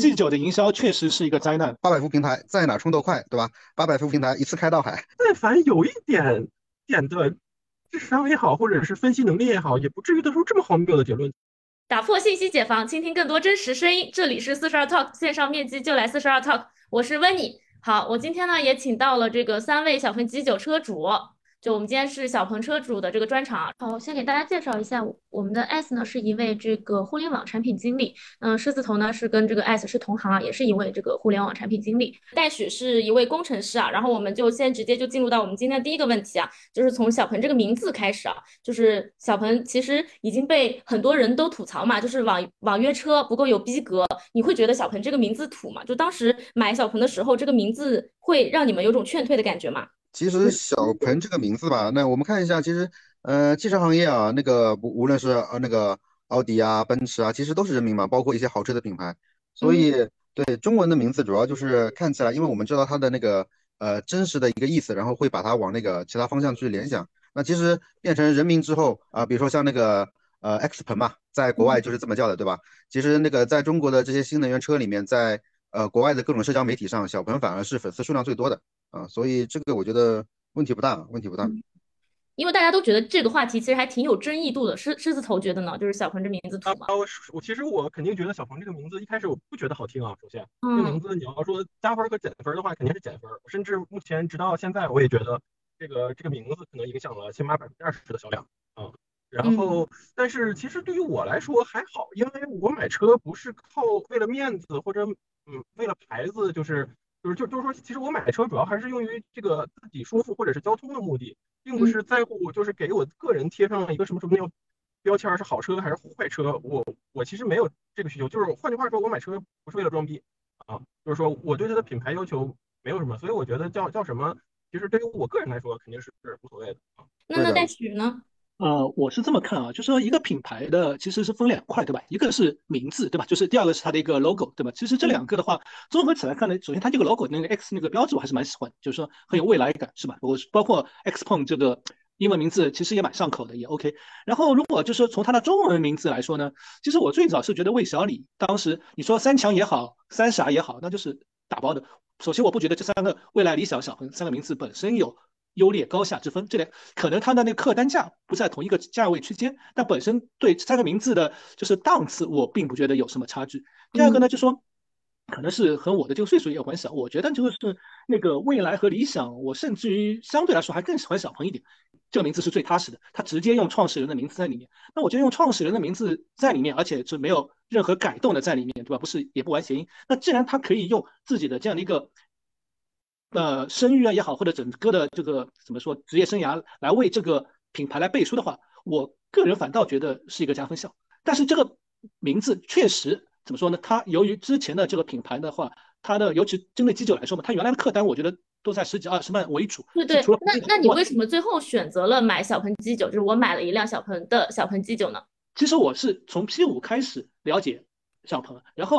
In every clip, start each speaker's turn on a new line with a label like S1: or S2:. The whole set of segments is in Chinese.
S1: G9 的营销确实是一个灾难。
S2: 八百伏平台在哪充都快，对吧？八百伏平台一次开到海。
S3: 但凡有一点点的智商也好，或者是分析能力也好，也不至于得出这么荒谬的结论。
S4: 打破信息解放，倾听更多真实声音。这里是四十二 Talk 线上面基就来四十二 Talk，我是温妮。好，我今天呢也请到了这个三位小鹏 G 九车主。就我们今天是小鹏车主的这个专场，好，先给大家介绍一下，我们的 S 呢是一位这个互联网产品经理，嗯，狮子头呢是跟这个 S 是同行啊，也是一位这个互联网产品经理，戴许是一位工程师啊，然后我们就先直接就进入到我们今天的第一个问题啊，就是从小鹏这个名字开始啊，就是小鹏其实已经被很多人都吐槽嘛，就是网网约车不够有逼格，你会觉得小鹏这个名字土吗？就当时买小鹏的时候，这个名字会让你们有种劝退的感觉吗？
S2: 其实小鹏这个名字吧，那我们看一下，其实呃，汽车行业啊，那个无无论是呃那个奥迪啊、奔驰啊，其实都是人名嘛，包括一些豪车的品牌。所以对中文的名字，主要就是看起来，因为我们知道它的那个呃真实的一个意思，然后会把它往那个其他方向去联想。那其实变成人名之后啊，比如说像那个呃 X 鹏嘛，在国外就是这么叫的，对吧？其实那个在中国的这些新能源车里面，在呃国外的各种社交媒体上，小鹏反而是粉丝数量最多的。啊，所以这个我觉得问题不大，问题不大。
S4: 因为大家都觉得这个话题其实还挺有争议度的。狮狮子头觉得呢，就是小鹏这名字土吗？
S3: 我我其实我肯定觉得小鹏这个名字一开始我不觉得好听啊。首先，这个名字你要说加分和减分的话，肯定是减分。甚至目前直到现在，我也觉得这个这个名字可能影响了起码百分之二十的销量啊。然后，但是其实对于我来说还好，因为我买车不是靠为了面子或者嗯为了牌子，就是。就是就就是说，其实我买车主要还是用于这个自己舒服或者是交通的目的，并不是在乎就是给我个人贴上一个什么什么那种标签是好车还是坏车。我我其实没有这个需求，就是换句话说，我买车不是为了装逼啊，就是说我对它的品牌要求没有什么，所以我觉得叫叫什么，其实对于我个人来说肯定是无所谓的啊。
S4: 那那戴许呢？
S1: 呃，我是这么看啊，就是说一个品牌的其实是分两块，对吧？一个是名字，对吧？就是第二个是它的一个 logo，对吧？其实这两个的话，综合起来看呢，首先它这个 logo 那个 X 那个标志我还是蛮喜欢，就是说很有未来感，是吧？我包括 X Pong 这个英文名字其实也蛮上口的，也 OK。然后如果就是从它的中文名字来说呢，其实我最早是觉得魏小李，当时你说三强也好，三傻也好，那就是打包的。首先我不觉得这三个未来、理想、小鹏三个名字本身有。优劣高下之分，这点可能它的那个客单价不在同一个价位区间，但本身对三个名字的就是档次，我并不觉得有什么差距。第二个呢，就说可能是和我的这个岁数也有关系啊。我觉得就是那个未来和理想，我甚至于相对来说还更喜欢小鹏一点。这个名字是最踏实的，他直接用创始人的名字在里面。那我觉得用创始人的名字在里面，而且是没有任何改动的在里面，对吧？不是也不玩谐音。那既然他可以用自己的这样的一个。呃，声誉啊也好，或者整个的这个怎么说职业生涯来为这个品牌来背书的话，我个人反倒觉得是一个加分项。但是这个名字确实怎么说呢？它由于之前的这个品牌的话，它的尤其针对基酒来说嘛，它原来的客单我觉得都在十几二十万为主。
S4: 对对。那那你为什么最后选择了买小鹏 G 九？就是我买了一辆小鹏的小鹏 G 九呢？
S1: 其实我是从 P 五开始了解小鹏，然后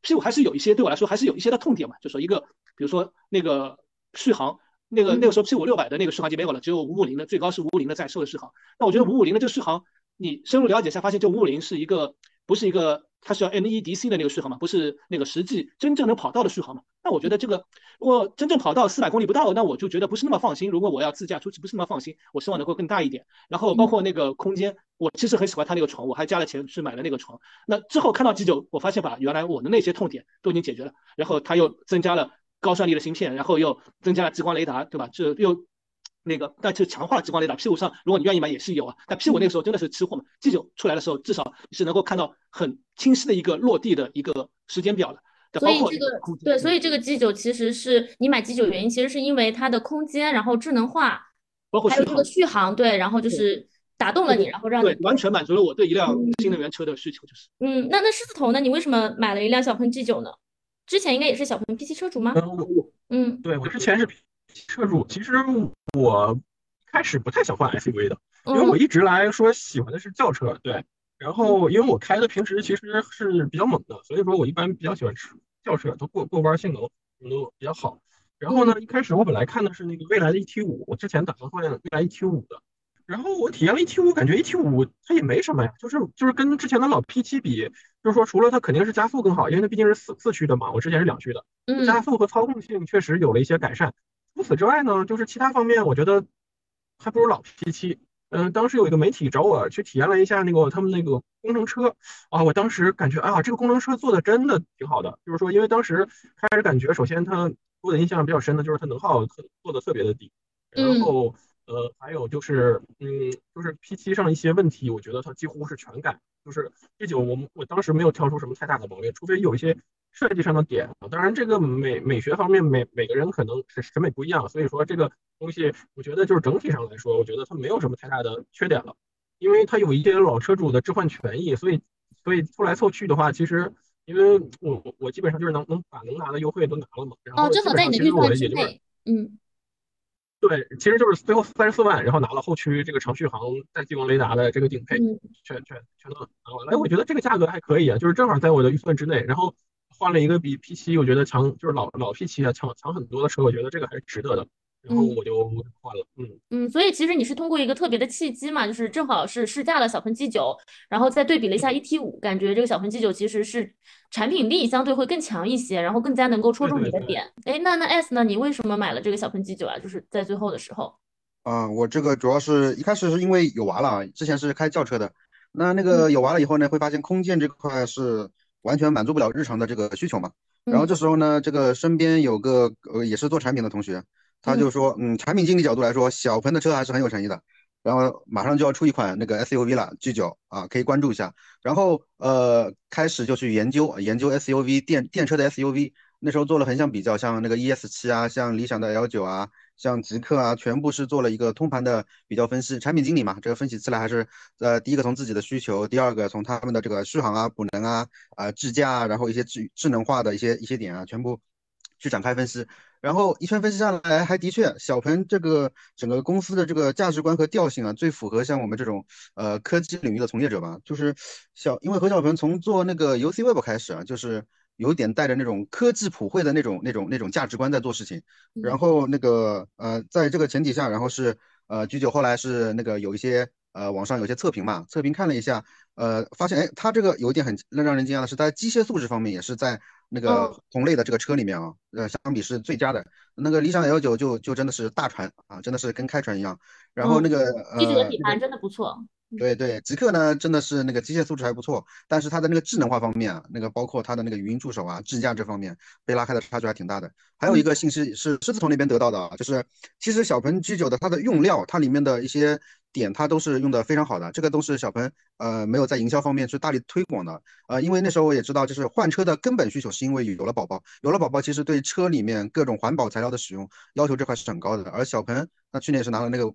S1: P 五还是有一些对我来说还是有一些的痛点嘛，就说一个。比如说那个续航，那个那个时候 P 五六百的那个续航机没有了，只有五五零的，最高是五五零的在售的续航。那我觉得五五零的这个续航，你深入了解一下，发现这五五零是一个不是一个，它是要 NEDC 的那个续航嘛，不是那个实际真正能跑到的续航嘛。那我觉得这个如果真正跑到四百公里不到，那我就觉得不是那么放心。如果我要自驾出去，不是那么放心，我希望能够更大一点。然后包括那个空间，我其实很喜欢它那个床，我还加了钱去买了那个床。那之后看到 G 九，我发现把原来我的那些痛点都已经解决了，然后它又增加了。高算力的芯片，然后又增加了激光雷达，对吧？这又那个，但是强化了激光雷达。P 五上，如果你愿意买，也是有啊。但 P 五那个时候真的是吃货嘛？G 九出来的时候，至少是能够看到很清晰的一个落地的一个时间表的。
S4: 所以这个对，所以这个 G 九其实是你买 G 九原因，其实是因为它的空间，然后智能化，
S1: 包括
S4: 还有这个续航，对，然后就是打动了你，然后让
S1: 对完全满足了我对一辆新能源车的需求，就是。
S4: 嗯，那那狮子头呢？你为什么买了一辆小鹏 G 九呢？之前应该也是小鹏 P 七车主吗？
S3: 嗯，我嗯，对我之前是 P 七车主。其实我开始不太想换 SUV 的，因为我一直来说喜欢的是轿车。对，然后因为我开的平时其实是比较猛的，所以说我一般比较喜欢吃轿车，都过过弯性能什么都比较好。然后呢，一开始我本来看的是那个蔚来的 ET 五，我之前打算换蔚来 ET 五的，然后我体验了 ET 五，感觉 ET 五它也没什么呀，就是就是跟之前的老 P 七比，就是说除了它肯定是加速更好，因为它毕竟是四四驱的嘛，我之前是两驱的，加速和操控性确实有了一些改善。除此之外呢，就是其他方面我觉得还不如老 P 七。嗯，当时有一个媒体找我去体验了一下那个他们那个工程车啊，我当时感觉啊，这个工程车做的真的挺好的，就是说因为当时开始感觉，首先它给我的印象比较深的就是它能耗特做的特别的低，然后。呃，还有就是，嗯，就是 P 七上一些问题，我觉得它几乎是全改。就是 P 九我们我当时没有挑出什么太大的毛病，除非有一些设计上的点啊。当然，这个美美学方面，每每个人可能是审美不一样，所以说这个东西，我觉得就是整体上来说，我觉得它没有什么太大的缺点了。因为它有一些老车主的置换权益，所以所以凑来凑去的话，其实因为我我我基本上就是能能把能拿的优惠都拿了嘛。哦，
S4: 正好在你的预算之内，嗯。
S3: 对，其实就是最后三十四万，然后拿了后驱这个长续航带激光雷达的这个顶配，全全全都拿完了。哎，我觉得这个价格还可以啊，就是正好在我的预算之内。然后换了一个比 P7 我觉得强，就是老老 P7 啊强强很多的车，我觉得这个还是值得的。然后我就换了，嗯
S4: 嗯，所以其实你是通过一个特别的契机嘛，就是正好是试驾了小鹏 G 九，然后再对比了一下 ET 五，感觉这个小鹏 G 九其实是产品力相对会更强一些，然后更加能够戳中你的点。哎，那那 S 呢？你为什么买了这个小鹏 G 九啊？就是在最后的时候。
S2: 啊，我这个主要是一开始是因为有娃了，之前是开轿车的，那那个有娃了以后呢，会发现空间这块是完全满足不了日常的这个需求嘛。然后这时候呢，这个身边有个呃也是做产品的同学。他就说，嗯，产品经理角度来说，小鹏的车还是很有诚意的。然后马上就要出一款那个 SUV 了，G9 啊，可以关注一下。然后呃，开始就去研究研究 SUV 电电车的 SUV，那时候做了横向比较，像那个 ES7 啊，像理想的 L9 啊，像极客啊，全部是做了一个通盘的比较分析。产品经理嘛，这个分析起来还是呃，第一个从自己的需求，第二个从他们的这个续航啊、补能啊、啊智驾啊，然后一些智智能化的一些一些点啊，全部去展开分析。然后一圈分析下来，还的确，小鹏这个整个公司的这个价值观和调性啊，最符合像我们这种呃科技领域的从业者吧。就是小，因为何小鹏从做那个 UCWeb 开始啊，就是有点带着那种科技普惠的那种那种那种价值观在做事情。然后那个呃，在这个前提下，然后是呃 G9 后来是那个有一些呃网上有些测评嘛，测评看了一下，呃，发现哎，它这个有一点很让让人惊讶的是，在机械素质方面也是在。那个同类的这个车里面啊，呃，相比是最佳的。那个理想 L9 就就真的是大船啊，真的是跟开船一样。然后那个呃，
S4: 底盘真的不错。
S2: 对对，极客呢真的是那个机械素质还不错，但是它的那个智能化方面啊，那个包括它的那个语音助手啊、智驾这方面被拉开的差距还挺大的。还有一个信息是狮子头那边得到的啊，就是其实小鹏 G9 的它的用料，它里面的一些点它都是用的非常好的，这个都是小鹏呃没有在营销方面去大力推广的。呃，因为那时候我也知道，就是换车的根本需求是因为有了宝宝，有了宝宝其实对车里面各种环保材料的使用要求这块是很高的，而小鹏那去年是拿了那个。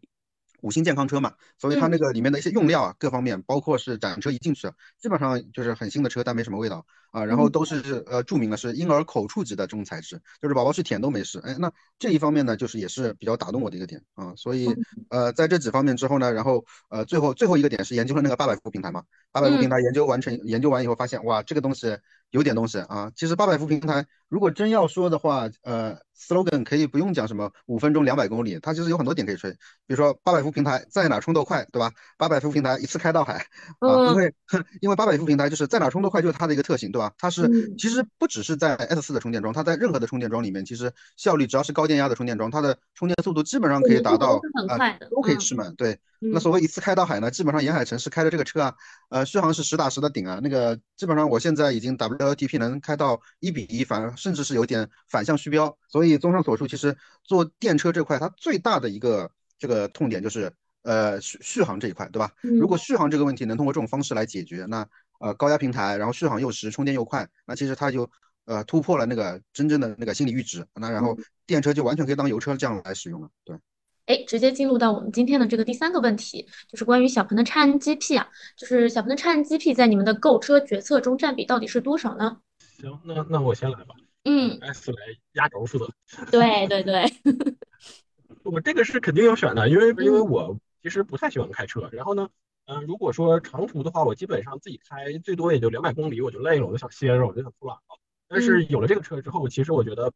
S2: 五星健康车嘛，所以它那个里面的一些用料啊，各方面，包括是展车一进去，基本上就是很新的车，但没什么味道啊。然后都是呃注明了是婴儿口触级的这种材质，就是宝宝去舔都没事。哎，那这一方面呢，就是也是比较打动我的一个点啊。所以呃在这几方面之后呢，然后呃最后最后一个点是研究了那个八百伏平台嘛，八百伏平台研究完成研究完以后发现哇，这个东西有点东西啊。其实八百伏平台如果真要说的话，呃。slogan 可以不用讲什么五分钟两百公里，它其实有很多点可以吹，比如说八百伏平台在哪充都快，对吧？八百伏平台一次开到海啊，因为 因为八百伏平台就是在哪充都快，就是它的一个特性，对吧？它是其实不只是在 S 四的充电桩，它在任何的充电桩里面，其实效率只要是高电压的充电桩，它的充电速度基本上可以达到啊，都可以吃满。对，那所谓一次开到海呢，基本上沿海城市开的这个车啊，呃，续航是实打实的顶啊，那个基本上我现在已经 WLTP 能开到一比一，反甚至是有点反向虚标，所以。综上所述，其实做电车这块，它最大的一个这个痛点就是呃续续航这一块，对吧？如果续航这个问题能通过这种方式来解决，那呃高压平台，然后续航又实，充电又快，那其实它就呃突破了那个真正的那个心理阈值，那然后电车就完全可以当油车这样来使用了。对，
S4: 哎，直接进入到我们今天的这个第三个问题，就是关于小鹏的叉 N GP 啊，就是小鹏的叉 N GP 在你们的购车决策中占比到底是多少呢？
S3: 行，那那我先来吧。
S4: 嗯
S3: ，S 来压轴负责。
S4: 对对对，
S3: 我这个是肯定要选的，因为因为我其实不太喜欢开车。然后呢，嗯，如果说长途的话，我基本上自己开最多也就两百公里，我就累了，我就想歇着，我就想偷懒了。但是有了这个车之后，其实我觉得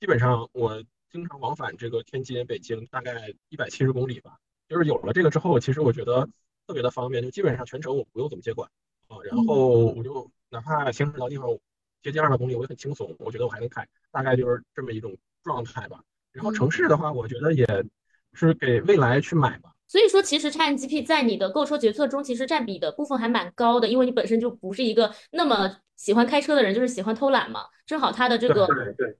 S3: 基本上我经常往返这个天津、北京，大概一百七十公里吧。就是有了这个之后，其实我觉得特别的方便，就基本上全程我不用怎么接管啊，然后我就哪怕行驶到地方接近二百公里，我也很轻松，我觉得我还能开，大概就是这么一种状态吧。然后城市的话，我觉得也是给未来去买吧。
S4: 所以说，其实 XNGP 在你的购车决策中，其实占比的部分还蛮高的，因为你本身就不是一个那么喜欢开车的人，就是喜欢偷懒嘛。正好他的这个，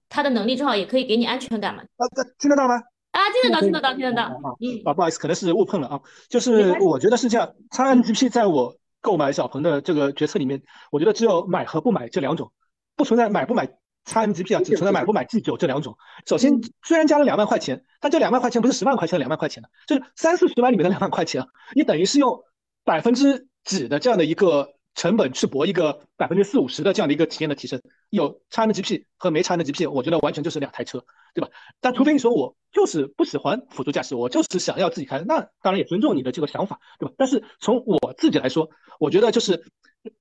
S4: 他的能力正好也可以给你安全感嘛。
S1: 啊，听得到吗？
S4: 啊，听得到，听得到，听得到。
S1: 嗯，啊，不好意思，可能是误碰了啊。就是我觉得是这样，XNGP 在我购买小鹏的这个决策里面，我觉得只有买和不买这两种，不存在买不买。XNGP 啊，只存在买不买 G9 这两种。首先，虽然加了两万块钱，但这两万块钱不是十万块钱的两万块钱的，就是三四十万里面的两万块钱啊，你等于是用百分之几的这样的一个成本去搏一个百分之四五十的这样的一个体验的提升。有 XNGP 和没 XNGP，我觉得完全就是两台车，对吧？但除非你说我就是不喜欢辅助驾驶，我就是想要自己开，那当然也尊重你的这个想法，对吧？但是从我自己来说，我觉得就是。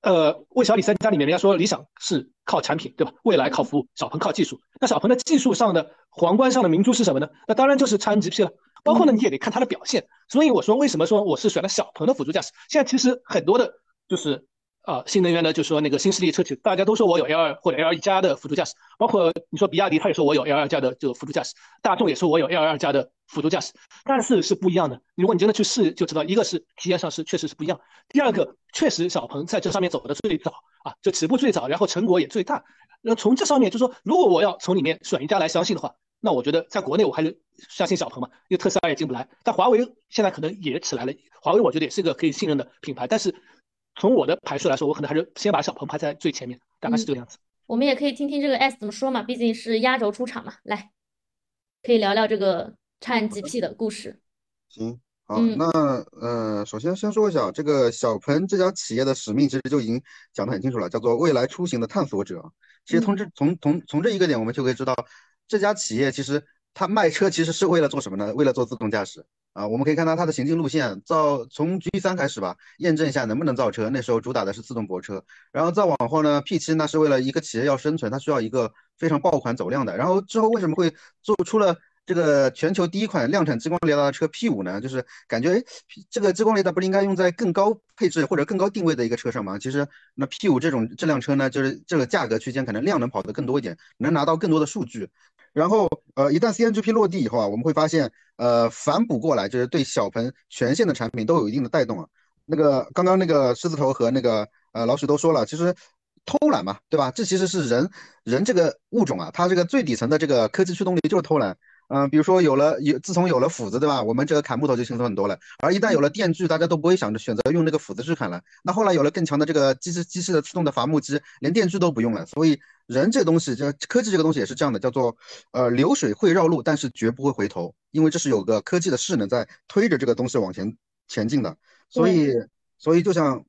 S1: 呃，魏小李三家里面，人家说理想是靠产品，对吧？未来靠服务，小鹏靠技术。那小鹏的技术上的皇冠上的明珠是什么呢？那当然就是 XNGP 了。包括呢，你也得看它的表现。所以我说，为什么说我是选了小鹏的辅助驾驶？现在其实很多的，就是。啊，新能源的，就是说那个新势力车企，大家都说我有 L2 或者 L1 加的辅助驾驶，包括你说比亚迪，他也说我有 L2 加的这个辅助驾驶，大众也说我有 L2 加的辅助驾驶，但是是不一样的。如果你真的去试，就知道一个是体验上是确实是不一样，第二个确实小鹏在这上面走的最早啊，就起步最早，然后成果也最大。那从这上面就说，如果我要从里面选一家来相信的话，那我觉得在国内我还是相信小鹏嘛，因为特斯拉也进不来，但华为现在可能也起来了，华为我觉得也是一个可以信任的品牌，但是。从我的排序来说，我可能还是先把小鹏排在最前面，大概是这个样子。
S4: 我们也可以听听这个 S 怎么说嘛，毕竟是压轴出场嘛。来，可以聊聊这个 XNGP 的故事。
S2: 行，好，那呃，首先先说一下这个小鹏这家企业的使命，其实就已经讲得很清楚了，叫做未来出行的探索者。其实从这从从从这一个点，我们就可以知道，这家企业其实它卖车其实是为了做什么呢？为了做自动驾驶。啊，我们可以看到它的行进路线，造从 G 三开始吧，验证一下能不能造车。那时候主打的是自动泊车，然后再往后呢，P 七那是为了一个企业要生存，它需要一个非常爆款走量的。然后之后为什么会做出了这个全球第一款量产激光雷达的车 P 五呢？就是感觉这个激光雷达不是应该用在更高配置或者更高定位的一个车上吗？其实那 P 五这种这辆车呢，就是这个价格区间可能量能跑得更多一点，能拿到更多的数据。然后，呃，一旦 CNGP 落地以后啊，我们会发现，呃，反哺过来就是对小鹏全线的产品都有一定的带动啊。那个刚刚那个狮子头和那个呃老许都说了，其实偷懒嘛，对吧？这其实是人人这个物种啊，它这个最底层的这个科技驱动力就是偷懒。嗯，比如说有了有，自从有了斧子，对吧？我们这个砍木头就轻松很多了。而一旦有了电锯，大家都不会想着选择用那个斧子去砍了。那后来有了更强的这个机器机器的自动的伐木机，连电锯都不用了。所以人这东西，就科技这个东西也是这样的，叫做呃流水会绕路，但是绝不会回头，因为这是有个科技的势能在推着这个东西往前前进的。所以所以就像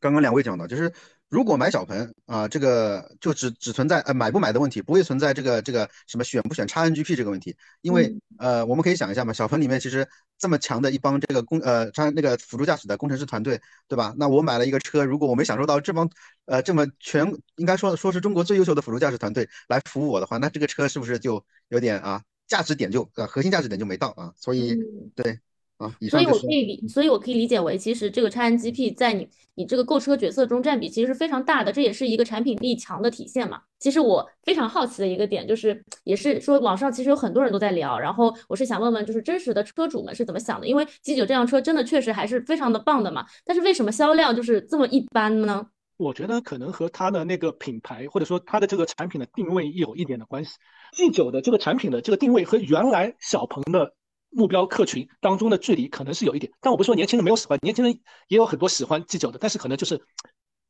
S2: 刚刚两位讲的，就是。如果买小鹏啊，这个就只只存在呃买不买的问题，不会存在这个这个什么选不选 XNGP 这个问题，因为呃我们可以想一下嘛，小鹏里面其实这么强的一帮这个工呃叉那个辅助驾驶的工程师团队，对吧？那我买了一个车，如果我没享受到这帮呃这么全应该说说是中国最优秀的辅助驾驶团队来服务我的话，那这个车是不是就有点啊价值点就呃核心价值点就没到啊？所以对。啊，
S4: 所以我可以理，所以我可以理解为，其实这个 XNGP 在你你这个购车角色中占比其实是非常大的，这也是一个产品力强的体现嘛。其实我非常好奇的一个点就是，也是说网上其实有很多人都在聊，然后我是想问问，就是真实的车主们是怎么想的？因为 G9 这辆车真的确实还是非常的棒的嘛，但是为什么销量就是这么一般呢？
S1: 我觉得可能和它的那个品牌或者说它的这个产品的定位有一点的关系。G 九的这个产品的这个定位和原来小鹏的。目标客群当中的距离可能是有一点，但我不是说年轻人没有喜欢，年轻人也有很多喜欢 G9 的，但是可能就是，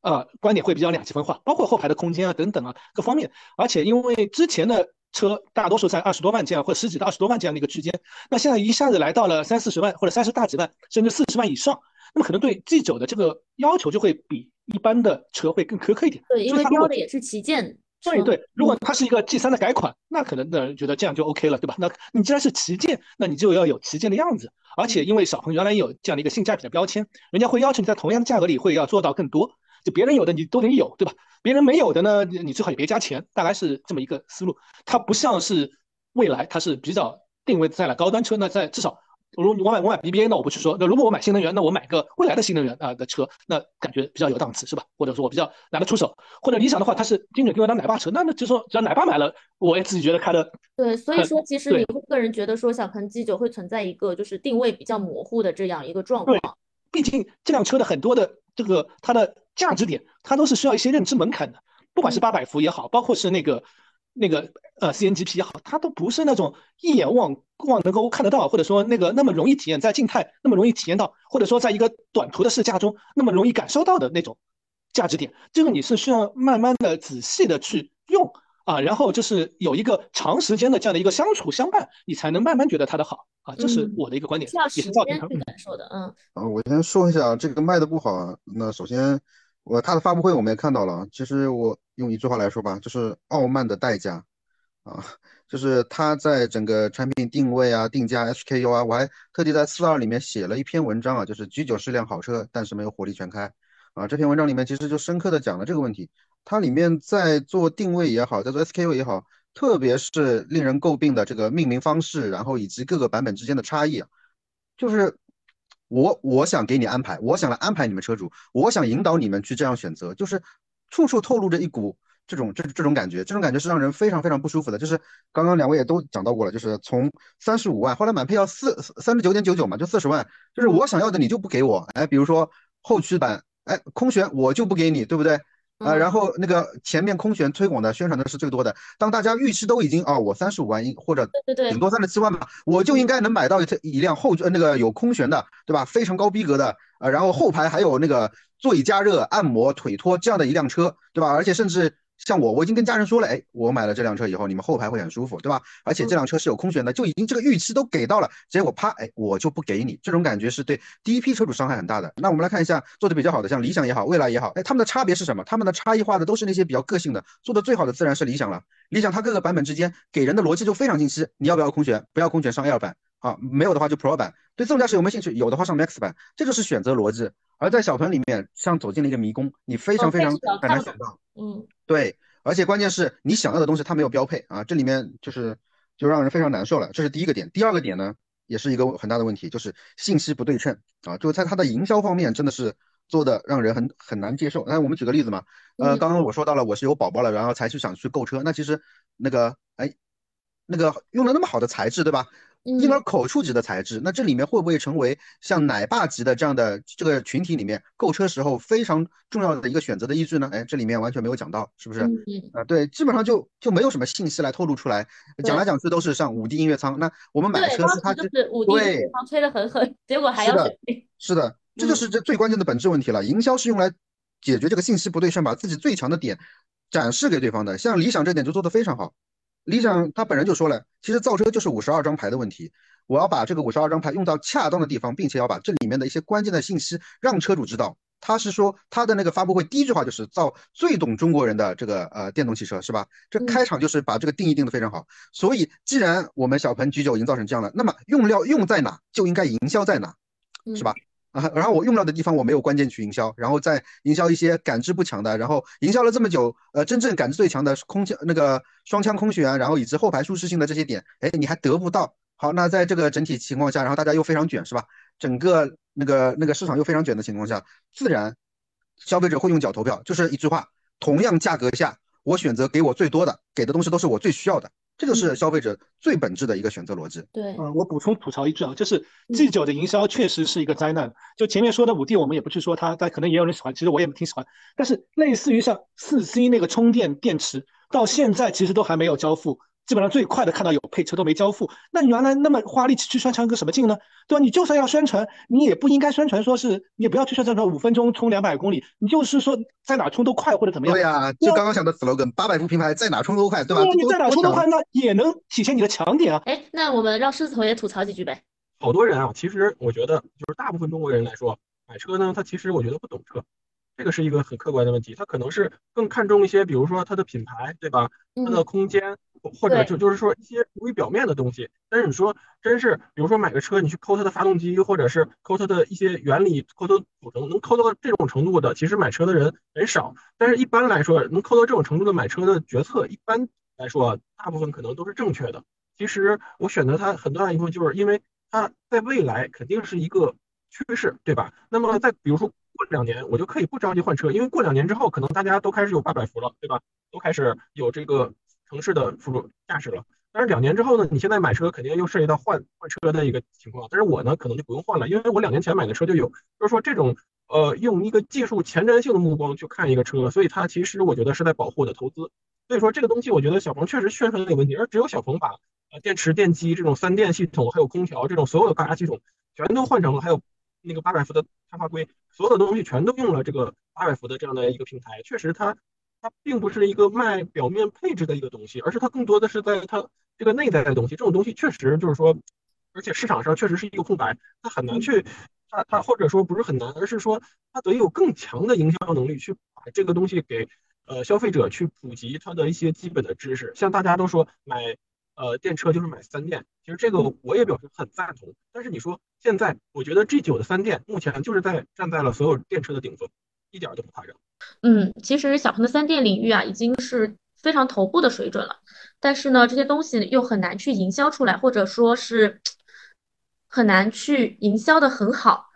S1: 呃，观点会比较两极分化，包括后排的空间啊等等啊各方面。而且因为之前的车大多数在二十多万这样或者十几到二十多万这样的一个区间，那现在一下子来到了三四十万或者三十大几万，甚至四十万以上，那么可能对 G9 的这个要求就会比一般的车会更苛刻一点。
S4: 对，因为标的也是旗舰。
S1: 对对，如果它是一个 G 三的改款，那可能的人觉得这样就 OK 了，对吧？那你既然是旗舰，那你就要有旗舰的样子，而且因为小鹏原来有这样的一个性价比的标签，人家会要求你在同样的价格里会要做到更多，就别人有的你都得有，对吧？别人没有的呢，你最好也别加钱，大概是这么一个思路。它不像是未来，它是比较定位在了高端车，那在至少如果我买我买 BBA，那我不去说。那如果我买新能源，那我买个未来的新能源啊的车，那感觉比较有档次，是吧？或者说我比较拿得出手。或者理想的话，它是精准定位当奶爸车，那那就说只要奶爸买了，我也自己觉得开的。
S4: 对，所以说其实你会个人觉得说小鹏 G 九会存在一个就是定位比较模糊的这样一个状况。
S1: 毕竟这辆车的很多的这个它的价值点，它都是需要一些认知门槛的，不管是八百伏也好，包括是那个。那个呃，CNGP 也好，它都不是那种一眼望望能够看得到，或者说那个那么容易体验在静态，那么容易体验到，或者说在一个短途的试驾中那么容易感受到的那种价值点。这个你是需要慢慢的、仔细的去用啊，然后就是有一个长时间的这样的一个相处相伴，你才能慢慢觉得它的好啊。这是我的一个观点，也是赵
S4: 天去感受的。嗯，
S2: 啊，我先说一下这个卖的不好，那首先。我他的发布会我们也看到了，其实我用一句话来说吧，就是傲慢的代价，啊，就是他在整个产品定位啊、定价、HKU 啊，我还特地在四二里面写了一篇文章啊，就是 G 九是辆好车，但是没有火力全开，啊，这篇文章里面其实就深刻的讲了这个问题，它里面在做定位也好，在做 SKU 也好，特别是令人诟病的这个命名方式，然后以及各个版本之间的差异啊，就是。我我想给你安排，我想来安排你们车主，我想引导你们去这样选择，就是处处透露着一股这种这这种感觉，这种感觉是让人非常非常不舒服的。就是刚刚两位也都讲到过了，就是从三十五万，后来满配要四三十九点九九嘛，就四十万，就是我想要的你就不给我，哎，比如说后驱版，哎，空悬我就不给你，对不对？啊，然后那个前面空悬推广的宣传的是最多的。当大家预期都已经哦，我三十五万或者顶多三十七万吧，我就应该能买到一一辆后呃那个有空悬的，对吧？非常高逼格的啊，然后后排还有那个座椅加热、按摩、腿托这样的一辆车，对吧？而且甚至。像我，我已经跟家人说了，哎，我买了这辆车以后，你们后排会很舒服，对吧？而且这辆车是有空悬的，就已经这个预期都给到了，结果啪，哎，我就不给你，这种感觉是对第一批车主伤害很大的。那我们来看一下做的比较好的，像理想也好，蔚来也好，哎，他们的差别是什么？他们的差异化的都是那些比较个性的，做的最好的自然是理想了。理想它各个版本之间给人的逻辑就非常清晰，你要不要空悬？不要空悬上 L 版啊，没有的话就 Pro 版。对自动驾驶有没有兴趣？有的话上 Max 版，这就是选择逻辑。而在小鹏里面，像走进了一个迷宫，你非常非常很难选到。嗯，对。而且关键是你想要的东西它没有标配啊，这里面就是就让人非常难受了。这是第一个点。第二个点呢，也是一个很大的问题，就是信息不对称啊，就在它的营销方面真的是做的让人很很难接受。那我们举个例子嘛，呃，刚刚我说到了我是有宝宝了，然后才去想去购车，那其实那个哎，那个用了那么好的材质，对吧？婴儿口触级的材质，那这里面会不会成为像奶爸级的这样的这个群体里面购车时候非常重要的一个选择的依据呢？哎，这里面完全没有讲到，是不是？啊，对，基本上就就没有什么信息来透露出来，讲来讲去都是像五 D 音乐舱。那我们买车是它
S4: 就是五 D 音乐舱吹得很狠，结果还要
S2: 是的，是的，这就是这最关键的本质问题了。营销是用来解决这个信息不对称，把自己最强的点展示给对方的。像理想这点就做得非常好。理想他本人就说了，其实造车就是五十二张牌的问题，我要把这个五十二张牌用到恰当的地方，并且要把这里面的一些关键的信息让车主知道。他是说他的那个发布会第一句话就是造最懂中国人的这个呃电动汽车是吧？这开场就是把这个定义定得非常好。所以既然我们小鹏 G9 营造成这样了，那么用料用在哪就应该营销在哪，是吧？然后我用到的地方我没有关键去营销，然后再营销一些感知不强的，然后营销了这么久，呃，真正感知最强的空腔那个双腔空悬，然后以及后排舒适性的这些点，哎，你还得不到。好，那在这个整体情况下，然后大家又非常卷，是吧？整个那个那个市场又非常卷的情况下，自然消费者会用脚投票，就是一句话，同样价格下，我选择给我最多的，给的东西都是我最需要的。这个是消费者最本质的一个选择逻辑。
S4: 对，
S1: 嗯，我补充吐槽一句啊，就是 G 九的营销确实是一个灾难。就前面说的五 D，我们也不去说它，但可能也有人喜欢，其实我也挺喜欢。但是类似于像四 C 那个充电电池，到现在其实都还没有交付。基本上最快的看到有配车都没交付，那你原来那么花力气去宣传个什么劲呢？对吧？你就算要宣传，你也不应该宣传说是，你也不要去宣传说五分钟充两百公里，你就是说在哪充都快或者怎么样。
S2: 对呀，就刚刚讲的 slogan，八百伏平台在哪充都快，对吧？
S1: 你在哪充都快，那也能体现你的强点啊。
S4: 哎，那我们让狮子头也吐槽几句呗。
S3: 好多人啊，其实我觉得就是大部分中国人来说，买车呢，他其实我觉得不懂车。这个是一个很客观的问题，他可能是更看重一些，比如说它的品牌，对吧？它的空间，或者就就是说一些浮于表面的东西。但是你说真是，比如说买个车，你去抠它的发动机，或者是抠它的一些原理，抠它组成，能抠到这种程度的，其实买车的人很少。但是一般来说，能抠到这种程度的买车的决策，一般来说，大部分可能都是正确的。其实我选择它很大一部分就是因为它在未来肯定是一个趋势，对吧？那么再比如说过两年，我就可以不着急换车，因为过两年之后，可能大家都开始有八百伏了，对吧？都开始有这个城市的辅助驾驶了。但是两年之后呢，你现在买车肯定又涉及到换换车的一个情况。但是我呢，可能就不用换了，因为我两年前买的车就有。就是说这种呃，用一个技术前瞻性的目光去看一个车，所以它其实我觉得是在保护我的投资。所以说这个东西，我觉得小鹏确实宣传有问题，而只有小鹏把呃电池、电机这种三电系统，还有空调这种所有的高压系统全都换成了，还有那个八百伏的碳化硅，所有的东西全都用了这个八百伏的这样的一个平台。确实，它它并不是一个卖表面配置的一个东西，而是它更多的是在它。这个内在的东西，这种东西确实就是说，而且市场上确实是一个空白，它很难去，它它或者说不是很难，而是说它得有更强的营销能力去把这个东西给呃消费者去普及它的一些基本的知识。像大家都说买呃电车就是买三电，其实这个我也表示很赞同。但是你说现在，我觉得 G 九的三电目前就是在站在了所有电车的顶峰，一点都不夸张。
S4: 嗯，其实小鹏的三电领域啊，已经是非常头部的水准了。但是呢，这些东西又很难去营销出来，或者说是很难去营销的很好，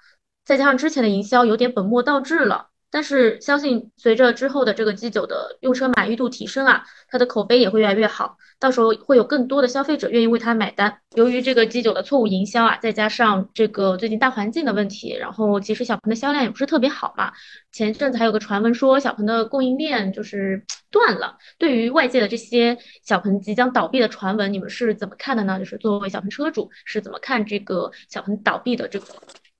S4: 再加上之前的营销有点本末倒置了。但是相信随着之后的这个 G9 的用车满意度提升啊，它的口碑也会越来越好，到时候会有更多的消费者愿意为它买单。由于这个 G9 的错误营销啊，再加上这个最近大环境的问题，然后其实小鹏的销量也不是特别好嘛。前阵子还有个传闻说小鹏的供应链就是 断了。对于外界的这些小鹏即将倒闭的传闻，你们是怎么看的呢？就是作为小鹏车主是怎么看这个小鹏倒闭的这个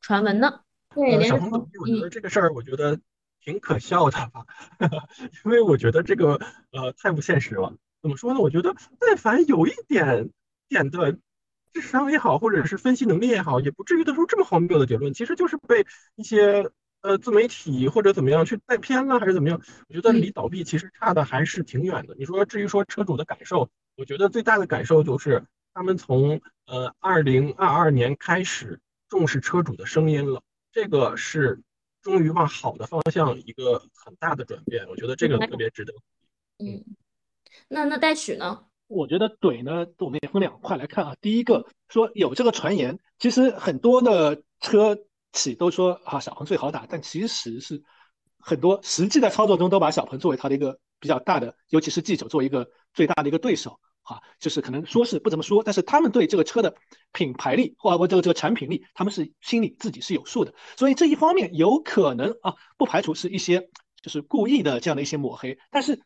S4: 传闻呢？
S3: 对，小鹏倒闭，我觉得这个事儿，我觉得。挺可笑的吧，因为我觉得这个呃太不现实了。怎么说呢？我觉得但凡有一点点的智商也好，或者是分析能力也好，也不至于得出这么荒谬的结论。其实就是被一些呃自媒体或者怎么样去带偏了，还是怎么样？我觉得离倒闭其实差的还是挺远的。你说至于说车主的感受，我觉得最大的感受就是他们从呃二零二二年开始重视车主的声音了，这个是。终于往好的方向一个很大的转变，我觉得这个特别值得。
S4: 嗯，那那戴许呢？
S1: 我觉得怼呢，我们也分两块来看啊。第一个说有这个传言，其实很多的车企都说啊小鹏最好打，但其实是很多实际的操作中都把小鹏作为它的一个比较大的，尤其是 G 九作为一个最大的一个对手。啊，就是可能说是不怎么说，但是他们对这个车的品牌力或或这个这个产品力，他们是心里自己是有数的。所以这一方面有可能啊，不排除是一些就是故意的这样的一些抹黑。但是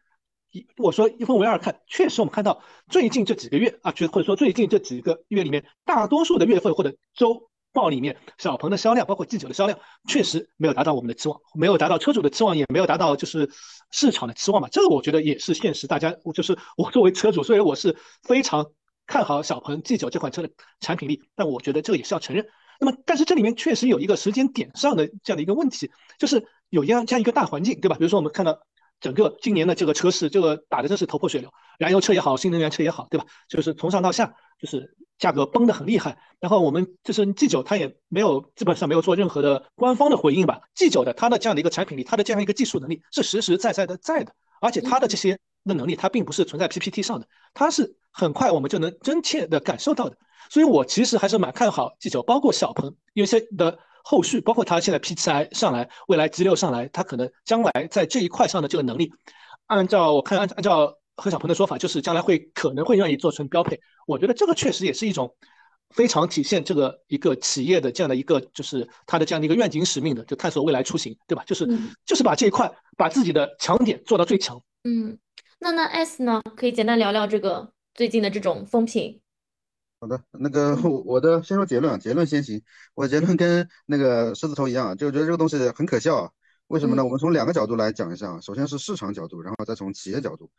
S1: 一我说一分为二看，确实我们看到最近这几个月啊，就或者说最近这几个月里面，大多数的月份或者周。报里面，小鹏的销量，包括 G9 的销量，确实没有达到我们的期望，没有达到车主的期望，也没有达到就是市场的期望嘛。这个我觉得也是现实。大家我，就是我作为车主，虽然我是非常看好小鹏 G9 这款车的产品力，但我觉得这个也是要承认。那么，但是这里面确实有一个时间点上的这样的一个问题，就是有一样这样一个大环境，对吧？比如说我们看到。整个今年的这个车市，这个打的真是头破血流，燃油车也好，新能源车也好，对吧？就是从上到下，就是价格崩的很厉害。然后我们就是 G 九，它也没有基本上没有做任何的官方的回应吧。G 九的它的这样的一个产品力，它的这样一个技术能力是实实在在的在的，而且它的这些的能力，它并不是存在 PPT 上的，它是很快我们就能真切的感受到的。所以我其实还是蛮看好 G 九，包括小鹏，有些的。后续包括它现在 P7i 上来，未来 G6 上来，它可能将来在这一块上的这个能力，按照我看按按照何小鹏的说法，就是将来会可能会愿意做成标配。我觉得这个确实也是一种非常体现这个一个企业的这样的一个就是它的这样的一个愿景使命的，就探索未来出行，对吧？就是就是把这一块把自己的强点做到最强。
S4: 嗯，那那 S 呢？可以简单聊聊这个最近的这种风评。
S2: 好的，那个 我的先说结论，结论先行。我结论跟那个狮子头一样，就觉得这个东西很可笑啊。为什么呢？我们从两个角度来讲一下。首先是市场角度，然后再从企业角度。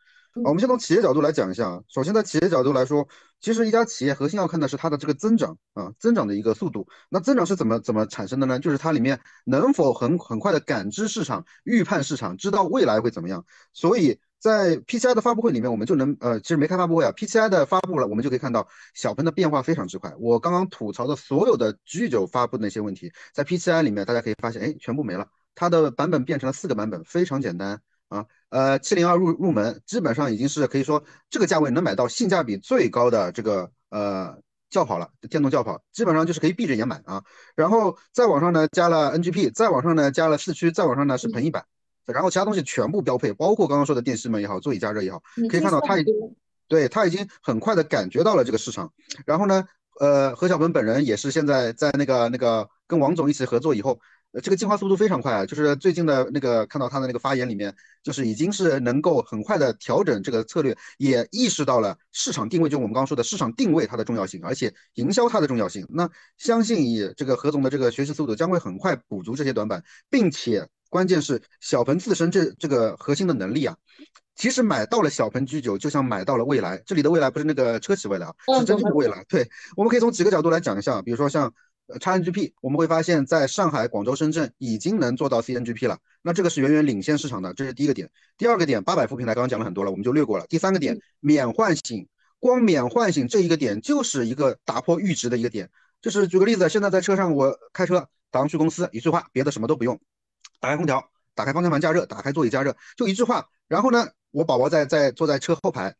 S2: 我们先从企业角度来讲一下。首先在企业角度来说，其实一家企业核心要看的是它的这个增长啊，增长的一个速度。那增长是怎么怎么产生的呢？就是它里面能否很很快的感知市场、预判市场，知道未来会怎么样。所以。在 PCI 的发布会里面，我们就能呃，其实没开发布会啊，PCI 的发布了，我们就可以看到小鹏的变化非常之快。我刚刚吐槽的所有的 G 九发布的那些问题，在 PCI 里面，大家可以发现，哎，全部没了。它的版本变成了四个版本，非常简单啊。呃，七零二入入门，基本上已经是可以说这个价位能买到性价比最高的这个呃轿跑了，电动轿跑，基本上就是可以闭着眼买啊。然后再往上呢加了 NGP，再往上呢加了四驱，再往上呢是鹏翼版，然后其他东西全部标配，包括刚刚说的电吸门也好，座椅加热也好，可以看到它已经对它已经很快的感觉到了这个市场。然后呢，呃，何小鹏本人也是现在在那个那个跟王总一起合作以后。这个进化速度非常快啊！就是最近的那个看到他的那个发言里面，就是已经是能够很快的调整这个策略，也意识到了市场定位，就我们刚刚说的市场定位它的重要性，而且营销它的重要性。那相信以这个何总的这个学习速度，将会很快补足这些短板，并且关键是小鹏自身这这个核心的能力啊，其实买到了小鹏 G9，就像买到了未来。这里的未来不是那个车企未来啊，是真正的未来。对，我们可以从几个角度来讲一下，比如说像。呃，XNGP 我们会发现，在上海、广州、深圳已经能做到 CNGP 了，那这个是远远领先市场的，这是第一个点。第二个点，八百伏平台刚刚讲了很多了，我们就略过了。第三个点，免唤醒，光免唤醒这一个点就是一个打破阈值的一个点。就是举个例子，现在在车上我开车，打上去公司，一句话，别的什么都不用，打开空调，打开方向盘加热，打开座椅加热，就一句话。然后呢，我宝宝在在坐在车后排。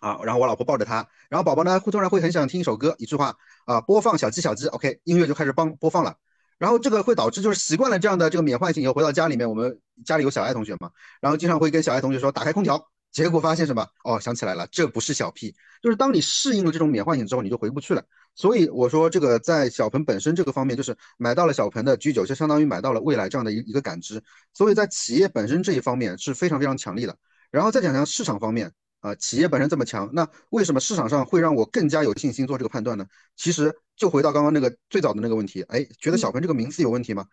S2: 啊，然后我老婆抱着他，然后宝宝呢会突然会很想听一首歌，一句话啊，播放小鸡小鸡，OK，音乐就开始帮播放了，然后这个会导致就是习惯了这样的这个免唤醒以后回到家里面，我们家里有小爱同学嘛，然后经常会跟小爱同学说打开空调，结果发现什么？哦，想起来了，这不是小 P，就是当你适应了这种免唤醒之后，你就回不去了。所以我说这个在小鹏本身这个方面，就是买到了小鹏的 G9，就相当于买到了未来这样的一一个感知，所以在企业本身这一方面是非常非常强力的。然后再讲讲市场方面。啊，企业本身这么强，那为什么市场上会让我更加有信心做这个判断呢？其实就回到刚刚那个最早的那个问题，哎，觉得小鹏这个名字有问题吗？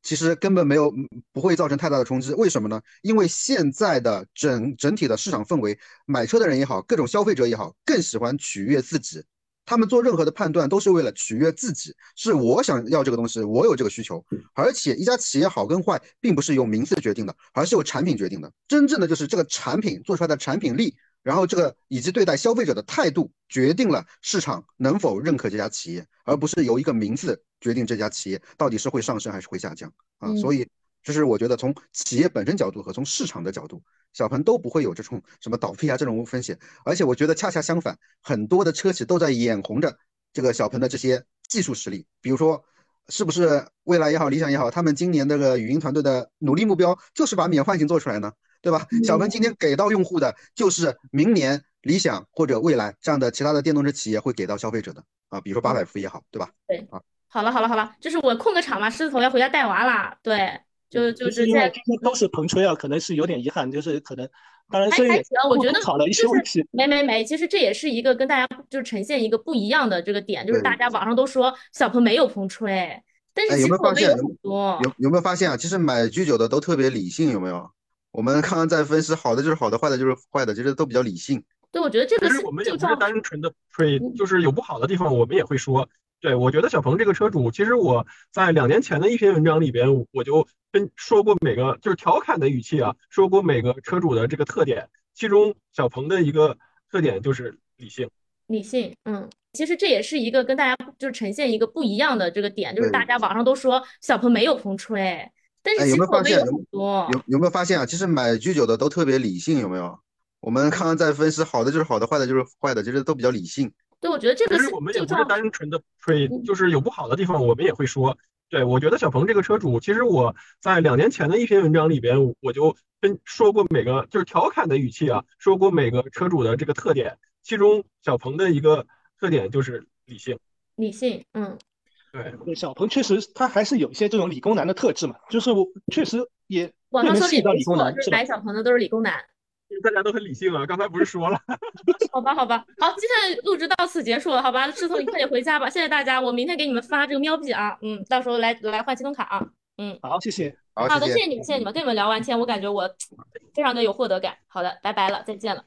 S2: 其实根本没有，不会造成太大的冲击。为什么呢？因为现在的整整体的市场氛围，买车的人也好，各种消费者也好，更喜欢取悦自己。他们做任何的判断都是为了取悦自己，是我想要这个东西，我有这个需求。而且一家企业好跟坏，并不是由名字决定的，而是由产品决定的。真正的就是这个产品做出来的产品力。然后这个以及对待消费者的态度，决定了市场能否认可这家企业，而不是由一个名字决定这家企业到底是会上升还是会下降啊。所以，这是我觉得从企业本身角度和从市场的角度，小鹏都不会有这种什么倒闭啊这种风险。而且我觉得恰恰相反，很多的车企都在眼红着这个小鹏的这些技术实力。比如说，是不是蔚来也好，理想也好，他们今年这个语音团队的努力目标就是把免唤醒做出来呢？对吧？小鹏今天给到用户的，就是明年理想或者蔚来这样的其他的电动车企业会给到消费者的啊，比如说八百伏也好，对吧？
S4: 对啊，好了好了好了，就是我控个场嘛，狮子头要回家带娃啦。对，就就是在
S1: 都是膨吹啊，可能是有点遗憾，就是可能当然是
S4: 还行，我觉得
S1: 好了一些问题。
S4: 没没没，其实这也是一个跟大家就是呈现一个不一样的这个点，就是大家网上都说小鹏没有膨吹，但是
S2: 有没有发现
S4: 有
S2: 有没有发现啊？其实买 G9 的都特别理性，有没有？我们刚刚在分析，好的就是好的，坏的就是坏的，其实都比较理性。
S4: 对，我觉得这个
S3: 其实我们也不是单纯的吹，就是有不好的地方，我们也会说。对，我觉得小鹏这个车主，其实我在两年前的一篇文章里边，我就跟说过每个就是调侃的语气啊，说过每个车主的这个特点，其中小鹏的一个特点就是理性。
S4: 理性，嗯，其实这也是一个跟大家就是呈现一个不一样的这个点，就是大家网上都说小鹏没有风吹。但是
S2: 有没有发现？
S4: 有
S2: 有没有发现啊？其实买 G9 的都特别理性，有没有？我们刚刚在分析，好的就是好的，坏的就是坏的，其实都比较理性。
S4: 对，我觉得这个
S3: 其实我们也不是单纯的吹，就是有不好的地方，我们也会说。对，我觉得小鹏这个车主，其实我在两年前的一篇文章里边，我就跟说过每个就是调侃的语气啊，说过每个车主的这个特点，其中小鹏的一个特点就是理性。
S4: 理性，嗯。
S3: 对，
S1: 小鹏确实他还是有一些这种理工男的特质嘛，就是我确实也
S4: 网上说
S1: 理工男，就
S4: 是买小鹏的都是理工男，
S3: 大家都很理性啊，刚才不是说了？
S4: 好吧，好吧，好，今天录制到此结束了，好吧，志聪你快点回家吧，谢谢大家，我明天给你们发这个喵币啊，嗯，到时候来来换京东卡啊，嗯，
S1: 好，谢谢，
S2: 好
S4: 的，谢谢你们，谢谢你们，跟你们聊完天，我感觉我非常的有获得感，好的，拜拜了，再见了。